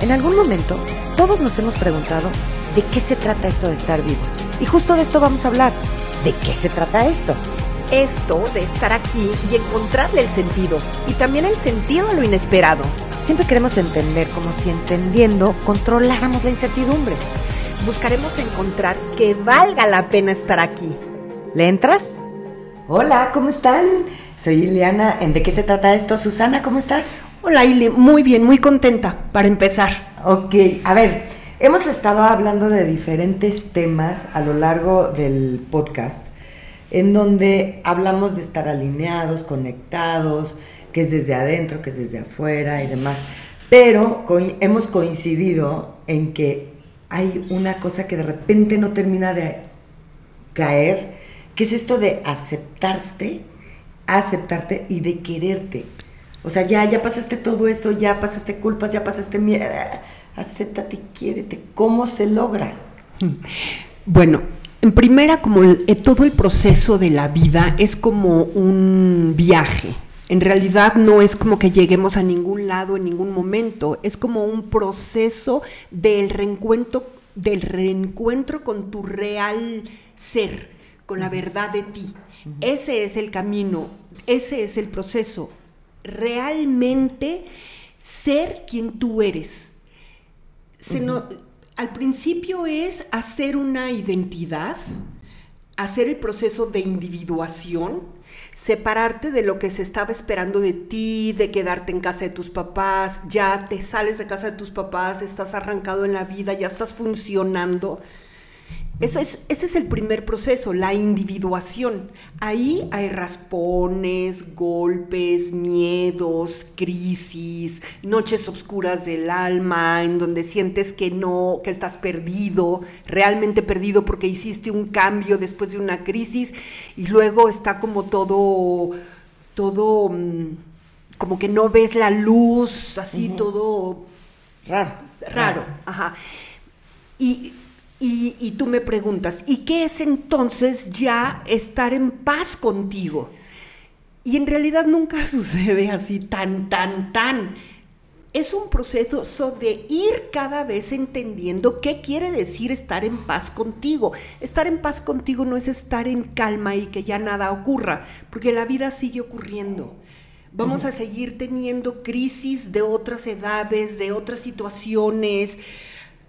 En algún momento, todos nos hemos preguntado de qué se trata esto de estar vivos. Y justo de esto vamos a hablar. ¿De qué se trata esto? Esto de estar aquí y encontrarle el sentido. Y también el sentido a lo inesperado. Siempre queremos entender como si entendiendo controláramos la incertidumbre. Buscaremos encontrar que valga la pena estar aquí. ¿Le entras? Hola, ¿cómo están? Soy Ileana. ¿En de qué se trata esto? Susana, ¿cómo estás? Hola Ili, muy bien, muy contenta para empezar. Ok, a ver, hemos estado hablando de diferentes temas a lo largo del podcast, en donde hablamos de estar alineados, conectados, que es desde adentro, que es desde afuera y demás. Pero hemos coincidido en que hay una cosa que de repente no termina de caer, que es esto de aceptarte, aceptarte y de quererte. O sea, ya, ya pasaste todo eso, ya pasaste culpas, ya pasaste miedo. Acéptate y quiérete. ¿Cómo se logra? Bueno, en primera, como eh, todo el proceso de la vida es como un viaje. En realidad no es como que lleguemos a ningún lado en ningún momento. Es como un proceso del reencuentro, del reencuentro con tu real ser, con la verdad de ti. Ese es el camino, ese es el proceso realmente ser quien tú eres. al principio es hacer una identidad, hacer el proceso de individuación, separarte de lo que se estaba esperando de ti, de quedarte en casa de tus papás, ya te sales de casa de tus papás, estás arrancado en la vida, ya estás funcionando eso es, ese es el primer proceso, la individuación. Ahí hay raspones, golpes, miedos, crisis, noches oscuras del alma, en donde sientes que no, que estás perdido, realmente perdido porque hiciste un cambio después de una crisis y luego está como todo, todo, mm, como que no ves la luz, así todo raro. Raro, ajá. Y y, tú me preguntas, ¿y qué es entonces ya estar en paz contigo? Y en realidad nunca sucede así tan, tan, tan. Es un proceso de ir cada vez entendiendo qué quiere decir estar en paz contigo. Estar en paz contigo no es estar en calma y que ya nada ocurra, porque la vida sigue ocurriendo. Vamos a seguir teniendo crisis de otras edades, de otras situaciones,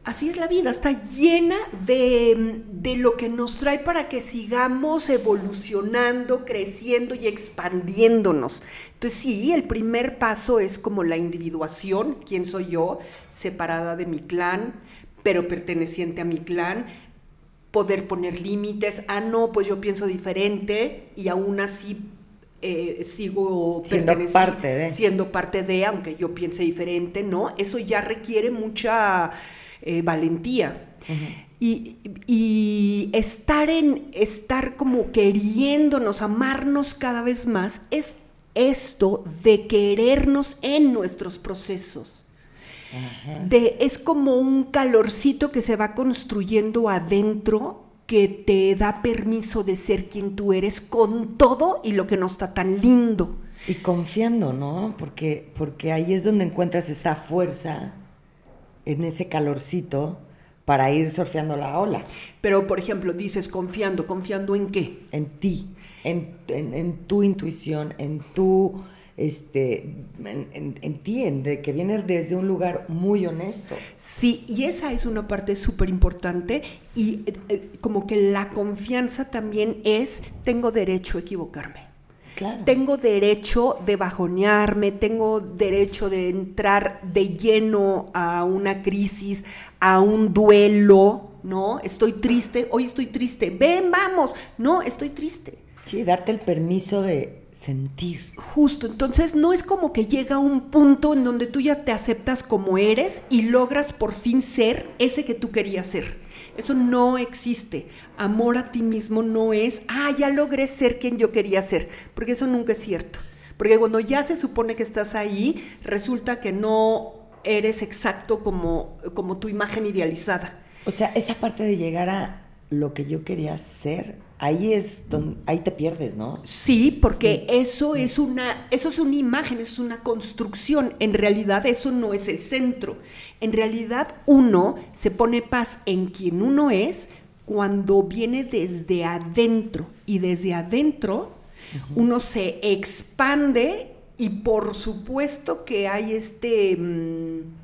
así es la vida, está llena de, lo que nos trae para que sigamos evolucionando, creciendo y expandiéndonos. Entonces sí, el primer paso es como la individuación, quién soy yo, separada de mi clan, pero perteneciente a mi clan, poder poner límites, ah, no, pues yo pienso diferente y aún así eh, sigo siendo parte de. siendo parte de, aunque yo piense diferente, ¿no? Eso ya requiere mucha eh, valentía. y, estar en, estar como queriéndonos, amarnos cada vez más, es esto de querernos en nuestros procesos. De, es como un calorcito que se va construyendo adentro que te da permiso de ser quien tú eres con todo y lo que no está tan lindo. Y confiando, ¿no? Porque, porque ahí es donde encuentras esa fuerza en ese calorcito para ir surfeando la ola. Pero, por ejemplo, dices confiando, ¿confiando en qué? En ti, en, tu intuición, en tu, este, en, ti, en de que viene desde un lugar muy honesto. Sí, y esa es una parte súper importante y eh, eh, como que la confianza también es, tengo derecho a equivocarme. Tengo derecho de bajonearme, tengo derecho de entrar de lleno a una crisis, a un duelo, ¿no? Estoy triste, hoy estoy triste, ven, vamos, no, estoy triste. Sí, darte el permiso de sentir. Justo, entonces no es como que llega un punto en donde tú ya te aceptas como eres y logras por fin ser ese que tú querías ser eso no existe. Amor a ti mismo no es, ah, ya logré ser quien yo quería ser, porque eso nunca es cierto. Porque cuando ya se supone que estás ahí, resulta que no eres exacto como, como tu imagen idealizada. O sea, esa parte de llegar a lo que yo quería ser, ahí es donde, ahí te pierdes, ¿no? Sí, porque eso es una, eso es una imagen, es una construcción. En realidad eso no es el centro. En realidad uno se pone paz en quien uno es cuando viene desde adentro. Y desde adentro uno se expande y por supuesto que hay este... Mm,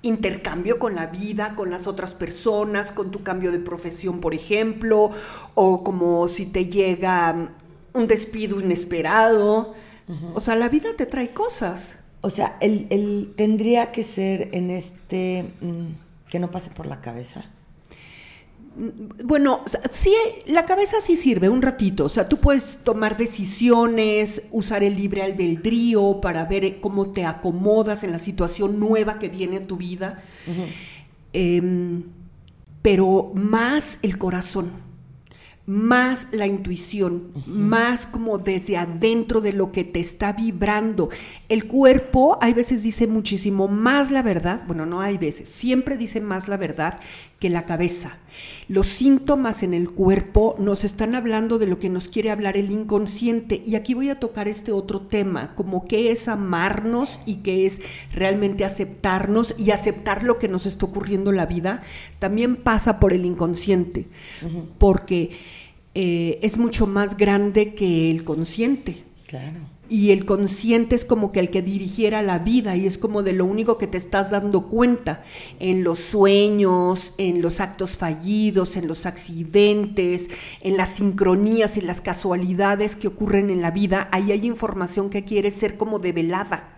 intercambio con la vida, con las otras personas, con tu cambio de profesión, por ejemplo, o como si te llega un despido inesperado. O sea, la vida te trae cosas. O sea, él, tendría que ser en este mm, que no pase por la cabeza. Bueno, sí, la cabeza sí sirve un ratito. O sea, tú puedes tomar decisiones, usar el libre albedrío para ver cómo te acomodas en la situación nueva que viene a tu vida. Em, pero más el corazón más la intuición, más como desde adentro de lo que te está vibrando. El cuerpo hay veces dice muchísimo más la verdad, bueno, no hay veces, siempre dice más la verdad que la cabeza. Los síntomas en el cuerpo nos están hablando de lo que nos quiere hablar el inconsciente y aquí voy a tocar este otro tema, como qué es amarnos y qué es realmente aceptarnos y aceptar lo que nos está ocurriendo en la vida, también pasa por el inconsciente, porque eh, es mucho más grande que el consciente. Claro. Y el consciente es como que el que dirigiera la vida y es como de lo único que te estás dando cuenta en los sueños, en los actos fallidos, en los accidentes, en las sincronías y las casualidades que ocurren en la vida. Ahí hay información que quiere ser como develada.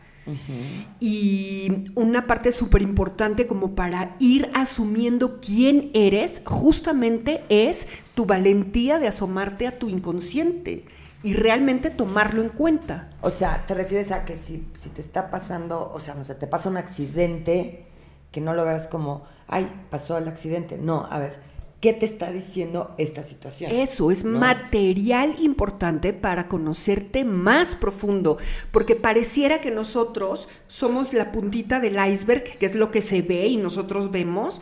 Y una parte súper importante como para ir asumiendo quién eres, justamente es tu valentía de asomarte a tu inconsciente y realmente tomarlo en cuenta. O sea, te refieres a que si, si te está pasando, o sea, no sé, te pasa un accidente, que no lo veas como, ay, pasó el accidente. No, a ver, ¿Qué te está diciendo esta situación? Eso es material importante para conocerte más profundo, porque pareciera que nosotros somos la puntita del iceberg, que es lo que se ve y nosotros vemos.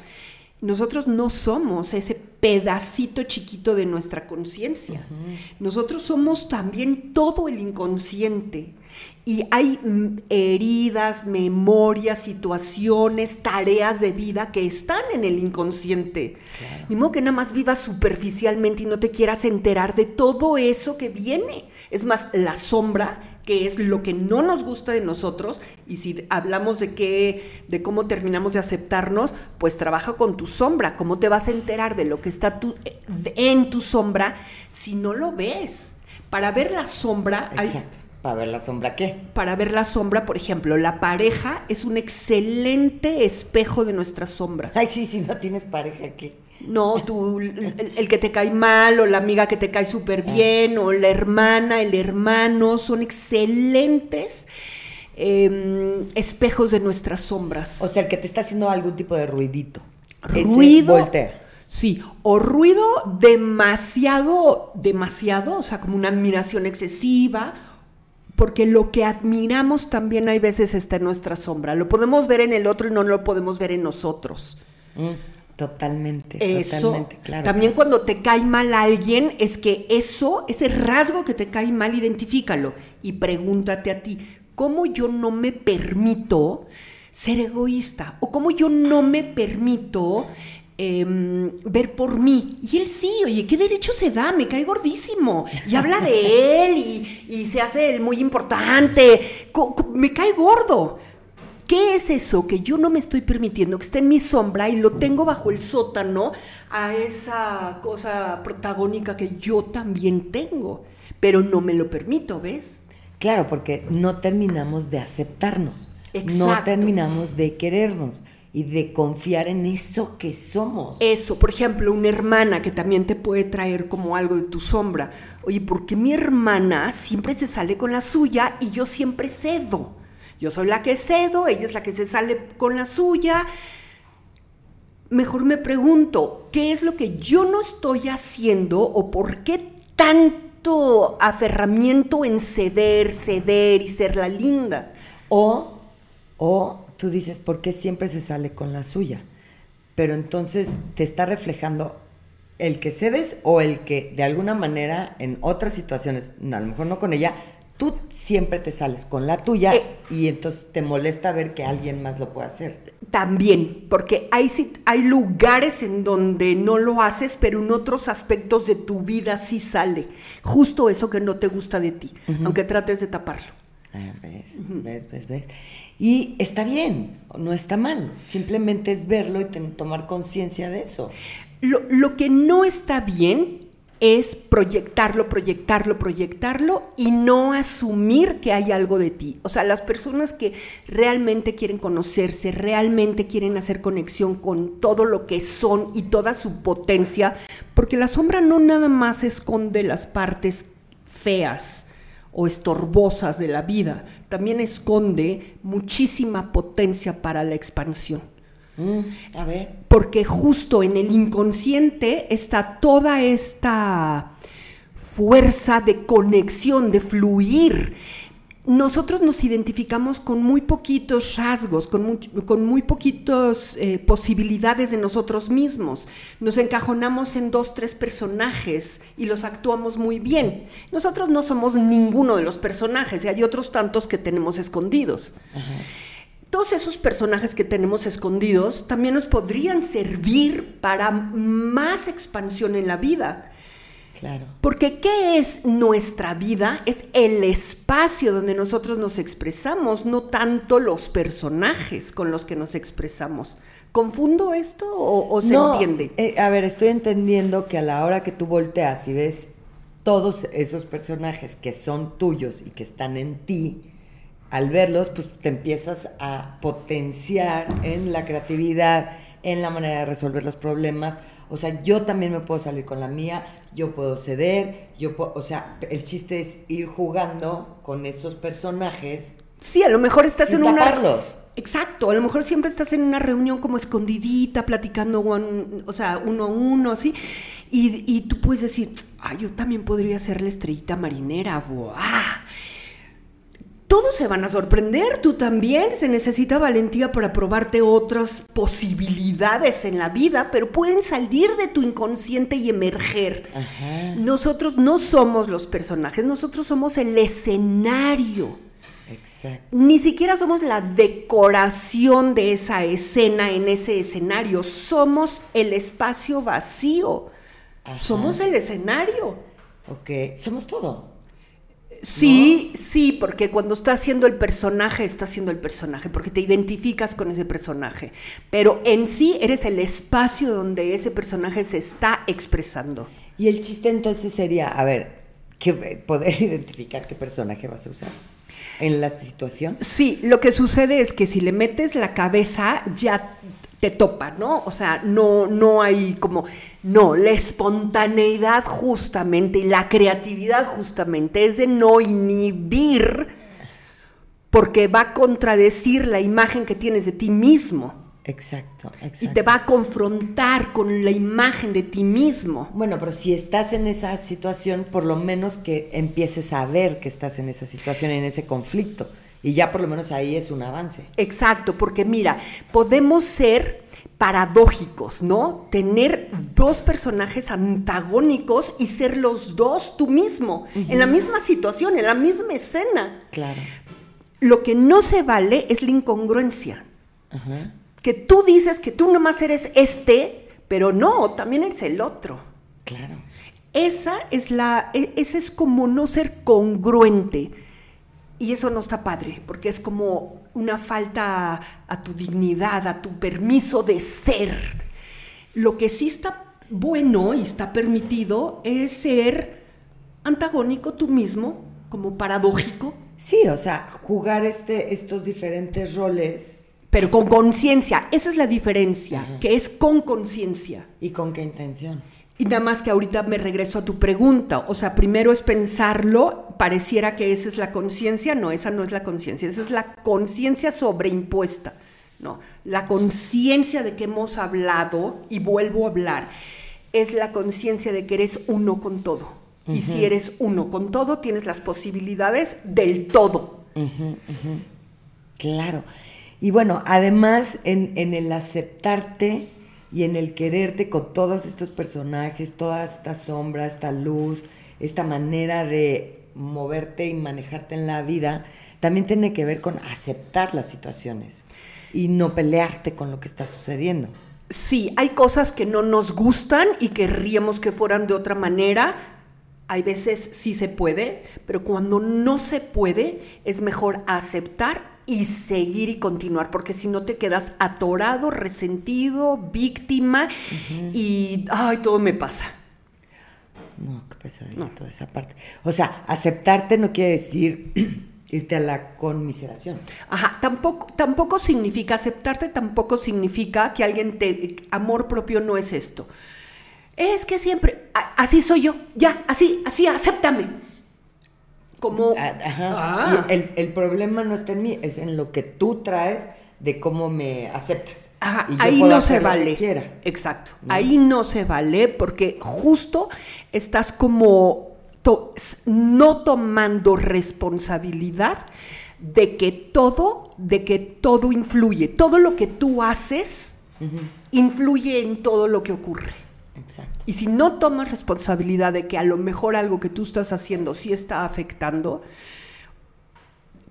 Nosotros no somos ese pedacito chiquito de nuestra conciencia. Nosotros somos también todo el inconsciente. Y hay mm, heridas, memorias, situaciones, tareas de vida que están en el inconsciente. Ni modo que nada más vivas superficialmente y no te quieras enterar de todo eso que viene. Es más, la sombra, que es lo que no nos gusta de nosotros, y si hablamos de qué, de cómo terminamos de aceptarnos, pues trabaja con tu sombra. ¿Cómo te vas a enterar de lo que está en tu sombra si no lo ves? Para ver la sombra. ¿Para ver la sombra qué? Para ver la sombra, por ejemplo, la pareja es un excelente espejo de nuestra sombra. Ay, sí, si no tienes pareja, ¿qué? No, tú, el, que te cae mal, o la amiga que te cae súper ah. bien, o la hermana, el hermano, son excelentes em, espejos de nuestras sombras. O sea, el que te está haciendo algún tipo de ruidito. Ruido. Sí, o ruido demasiado, demasiado, o sea, como una admiración excesiva, porque lo que admiramos también hay veces está en nuestra sombra. Lo podemos ver en el otro y no lo podemos ver en nosotros. Mm, totalmente, totalmente, claro. También cuando te cae mal alguien, es que eso, ese rasgo que te cae mal, identifícalo y pregúntate a ti, ¿cómo yo no me permito ser egoísta? ¿O cómo yo no me permito Em, ver por mí. Y él sí, oye, ¿qué derecho se da? Me cae gordísimo. Y habla de él y, se hace el muy importante. me cae gordo. ¿Qué es eso que yo no me estoy permitiendo que esté en mi sombra y lo tengo bajo el sótano a esa cosa protagónica que yo también tengo? Pero no me lo permito, ¿ves? Claro, porque no terminamos de aceptarnos. No terminamos de querernos y de confiar en eso que somos. Eso, por ejemplo, una hermana que también te puede traer como algo de tu sombra. Oye, ¿por qué mi hermana siempre se sale con la suya y yo siempre cedo? Yo soy la que cedo, ella es la que se sale con la suya. Mejor me pregunto, ¿qué es lo que yo no estoy haciendo o por qué tanto aferramiento en ceder, ceder y ser la linda? O, o tú dices, ¿por qué siempre se sale con la suya? Pero entonces te está reflejando el que cedes o el que de alguna manera en otras situaciones, a lo mejor no con ella, tú siempre te sales con la tuya Eh. y entonces te molesta ver que alguien más lo puede hacer. También, porque hay, hay lugares en donde no lo haces, pero en otros aspectos de tu vida sí sale. Justo eso que no te gusta de ti, aunque trates de taparlo. Ah, ves, ves, ves, ves. Y está bien, no está mal, simplemente es verlo y tomar conciencia de eso. Lo, lo que no está bien es proyectarlo, proyectarlo, proyectarlo y no asumir que hay algo de ti. O sea, las personas que realmente quieren conocerse, realmente quieren hacer conexión con todo lo que son y toda su potencia, porque la sombra no nada más esconde las partes feas o estorbosas de la vida, también esconde muchísima potencia para la expansión Mm, a ver, porque justo en el inconsciente está toda esta fuerza de conexión, de fluir. Nosotros nos identificamos con muy poquitos rasgos, con muy, con muy poquitas eh, posibilidades de nosotros mismos. Nos encajonamos en dos, tres personajes y los actuamos muy bien. Nosotros no somos ninguno de los personajes y hay otros tantos que tenemos escondidos todos esos personajes que tenemos escondidos también nos podrían servir para más expansión en la vida. Claro. Porque ¿qué es nuestra vida? Es el espacio donde nosotros nos expresamos, no tanto los personajes con los que nos expresamos. ¿Confundo esto o, o se No, entiende? eh, a ver, estoy entendiendo que a la hora que tú volteas y ves todos esos personajes que son tuyos y que están en ti, al verlos, pues te empiezas a potenciar en la creatividad, en la manera de resolver los problemas. O sea, yo también me puedo salir con la mía, yo puedo ceder, yo puedo, o sea, el chiste es ir jugando con esos personajes Sí, a lo mejor estás sin en una... taparlos. Exacto, a lo mejor siempre estás en una reunión como escondidita, platicando, one- o sea, uno a uno, así, y, y tú puedes decir, ah, yo también podría ser la estrellita marinera, ¡buah! Todos se van a sorprender, tú también, se necesita valentía para probarte otras posibilidades en la vida, pero pueden salir de tu inconsciente y emerger. Ajá. Nosotros no somos los personajes, nosotros somos el escenario. Exacto. Ni siquiera somos la decoración de esa escena en ese escenario. Somos el espacio vacío. Ajá. Somos el escenario. Ok, somos todo. Sí, sí, porque cuando estás haciendo el personaje, estás haciendo el personaje, porque te identificas con ese personaje. Pero en sí eres el espacio donde ese personaje se está expresando. Y el chiste entonces sería, a ver, que poder identificar qué personaje vas a usar en la situación. Sí, lo que sucede es que si le metes la cabeza ya te topa, ¿no? O sea, no, no hay como, no, la espontaneidad justamente y la creatividad justamente es de no inhibir porque va a contradecir la imagen que tienes de ti mismo Exacto, exacto. y te va a confrontar con la imagen de ti mismo. Bueno, pero si estás en esa situación, por lo menos que empieces a ver que estás en esa situación, en ese conflicto. Y ya por lo menos ahí es un avance. Exacto, porque mira, podemos ser paradójicos, ¿no? Tener dos personajes antagónicos y ser los dos tú mismo, en la misma situación, en la misma escena. Claro. Lo que no se vale es la incongruencia. Que tú dices que tú nomás eres este, pero no, también eres el otro. Claro. Esa es la, e- ese es como no ser congruente. Y eso no está padre, porque es como una falta a, a tu dignidad, a tu permiso de ser. Lo que sí está bueno y está permitido es ser antagónico tú mismo, como paradójico, Sí, o sea, jugar este, estos diferentes roles pero con conciencia. Esa es la diferencia, que es con conciencia. y con qué intención. Y nada más que ahorita me regreso a tu pregunta. O sea, primero es pensarlo, pareciera que esa es la conciencia. No, esa no es la conciencia, esa es la conciencia sobreimpuesta. No, la conciencia de que hemos hablado, y vuelvo a hablar, es la conciencia de que eres uno con todo. Y si eres uno con todo, tienes las posibilidades del todo. Claro. Y bueno, además en, en el aceptarte y en el quererte con todos estos personajes, toda esta sombra, esta luz, esta manera de moverte y manejarte en la vida, también tiene que ver con aceptar las situaciones y no pelearte con lo que está sucediendo. Sí, hay cosas que no nos gustan y querríamos que fueran de otra manera. Hay veces sí se puede, pero cuando no se puede, es mejor aceptar y seguir y continuar, porque si no te quedas atorado, resentido, víctima y, ay, todo me pasa. No, toda esa parte. O sea, aceptarte no quiere decir irte a la conmiseración. Ajá, tampoco, tampoco significa, aceptarte tampoco significa que alguien te, amor propio no es esto. Es que siempre, así soy yo, ya, así, así, acéptame como... Ah, ah. el, problema no está en mí, es en lo que tú traes de cómo me aceptas. ahí no se vale. Exacto. Ahí no se vale porque justo estás como no tomando responsabilidad de que todo, de que todo influye. Todo lo que tú haces influye en todo lo que ocurre. Y si no tomas responsabilidad de que a lo mejor algo que tú estás haciendo sí está afectando,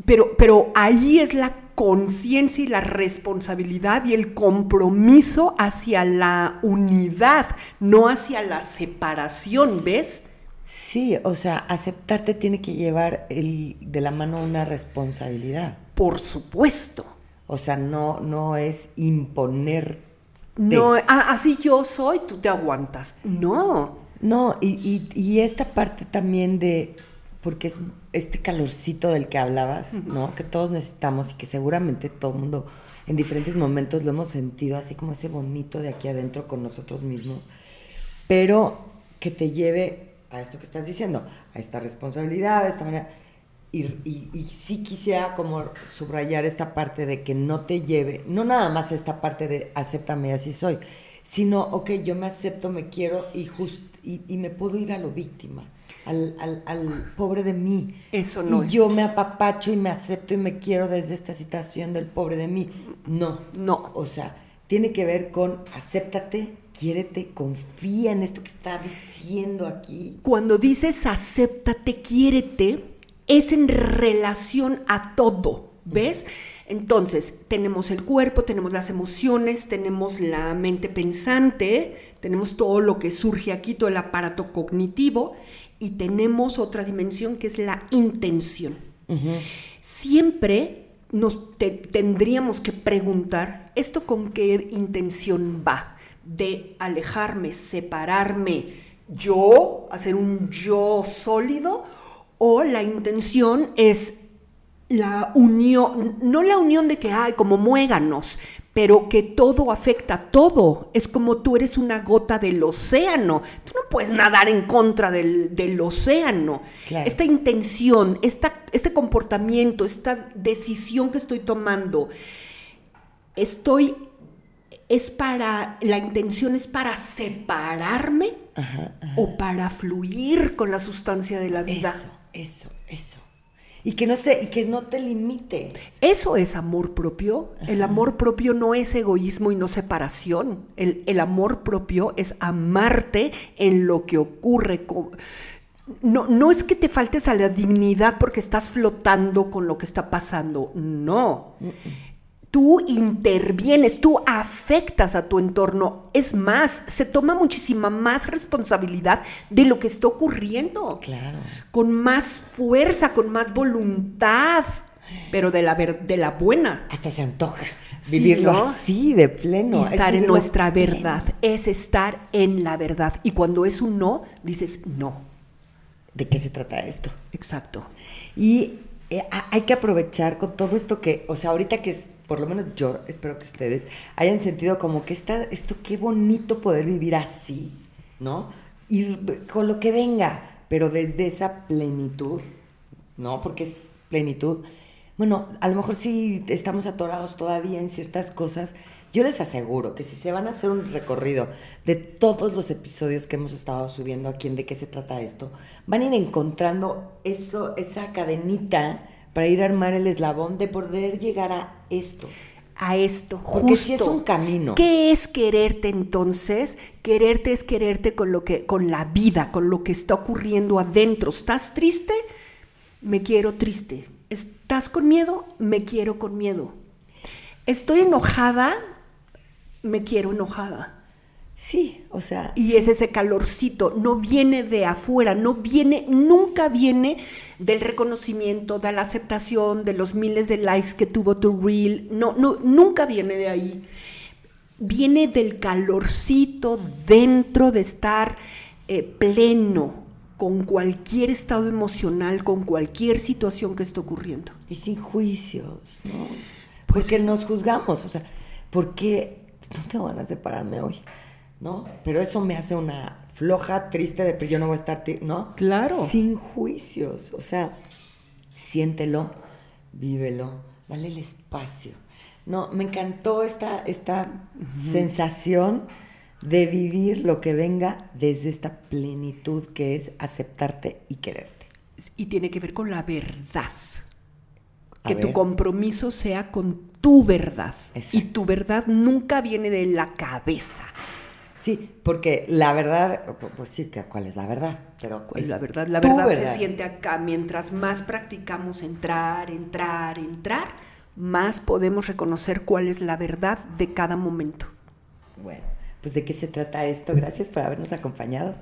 pero, pero ahí es la conciencia y la responsabilidad y el compromiso hacia la unidad, no hacia la separación, ¿ves? Sí, o sea, aceptarte tiene que llevar el, de la mano una responsabilidad. Por supuesto. O sea, no, no es imponer no, ah, así yo soy, tú te aguantas. No. No, y, esta parte también de, porque es este calorcito del que hablabas, ¿no? Que todos necesitamos y que seguramente todo el mundo en diferentes momentos lo hemos sentido, así como ese bonito de aquí adentro con nosotros mismos, pero que te lleve a esto que estás diciendo, a esta responsabilidad, a esta manera. Y, y, sí quisiera como subrayar esta parte de que no te lleve, no nada más esta parte de acéptame así soy, sino, ok, yo me acepto, me quiero y, just, y, me puedo ir a lo víctima, al, al, pobre de mí. Eso no. Y yo me apapacho y me acepto y me quiero desde esta situación del pobre de mí. No. No. O sea, tiene que ver con acéptate, quiérete, confía en esto que está diciendo aquí. Cuando dices acéptate, quiérete, es en relación a todo, ¿ves? Entonces, tenemos el cuerpo, tenemos las emociones, tenemos la mente pensante, tenemos todo lo que surge aquí, todo el aparato cognitivo, y tenemos otra dimensión que es la intención. Siempre nos tendríamos que preguntar, ¿esto con qué intención va? De alejarme, separarme, yo, hacer un yo sólido, o la intención es la unión, no la unión de que hay como muéganos, pero que todo afecta a todo. Es como tú eres una gota del océano. Tú no puedes nadar en contra del, océano. Esta intención, esta, este comportamiento, esta decisión que estoy tomando, estoy, es para, la intención es para separarme o para fluir con la sustancia de la vida. Eso, eso. Y que no, se, y que no te limite. Eso es amor propio. El amor propio no es egoísmo y no separación. El, amor propio es amarte en lo que ocurre. No, no es que te faltes a la dignidad porque estás flotando con lo que está pasando. No tú intervienes, tú afectas a tu entorno. Es más, se toma muchísima más responsabilidad de lo que está ocurriendo. Claro. Con más fuerza, con más voluntad, pero de la, de la buena. Hasta se antoja. vivirlo así, de pleno. estar en nuestra verdad. Es estar en la verdad. Y cuando es un no, dices no. ¿De qué se trata esto? Exacto. Y eh, hay que aprovechar con todo esto que, o sea, ahorita que es por lo menos yo espero que ustedes hayan sentido como que está, esto qué bonito poder vivir así, ¿no? Y con lo que venga, pero desde esa plenitud, ¿no? Porque es plenitud. Bueno, a lo mejor si estamos atorados todavía en ciertas cosas, yo les aseguro que si se van a hacer un recorrido de todos los episodios que hemos estado subiendo aquí en de qué se trata esto, van a ir encontrando eso, esa cadenita para ir a armar el eslabón de poder llegar a esto. a esto, Porque justo. sí es un camino. ¿Qué es quererte entonces? Quererte es quererte con lo que, con la vida, con lo que está ocurriendo adentro. ¿Estás triste? Me quiero triste. ¿Estás con miedo? Me quiero con miedo. Estoy enojada, me quiero enojada. Sí, o sea, Y es ese calorcito, no viene de afuera, no viene, nunca viene del reconocimiento, de la aceptación, de los miles de likes que tuvo tu reel, no, no, nunca viene de ahí. Viene del calorcito dentro de estar eh, pleno con cualquier estado emocional, con cualquier situación que esté ocurriendo. y sin juicios, ¿no? Pues Porque nos juzgamos, o sea, porque no tengo ganas de pararme hoy, ¿no? Pero eso me hace una floja, triste, de pero yo no voy a estar, ¿no? Claro. Sin juicios, o sea, siéntelo, vívelo, dale el espacio. No, me encantó esta, esta sensación de vivir lo que venga desde esta plenitud que es aceptarte y quererte. Y tiene que ver con la verdad. A que tu compromiso sea con tu verdad. Exacto. Y tu verdad nunca viene de la cabeza. Sí, porque la verdad, pu- pues sí, ¿cuál es la verdad? Pero ¿Cuál es la verdad? La tu verdad, se siente acá. Mientras más practicamos entrar, entrar, entrar, más podemos reconocer cuál es la verdad de cada momento. Bueno, pues de qué se trata esto. Gracias por habernos acompañado.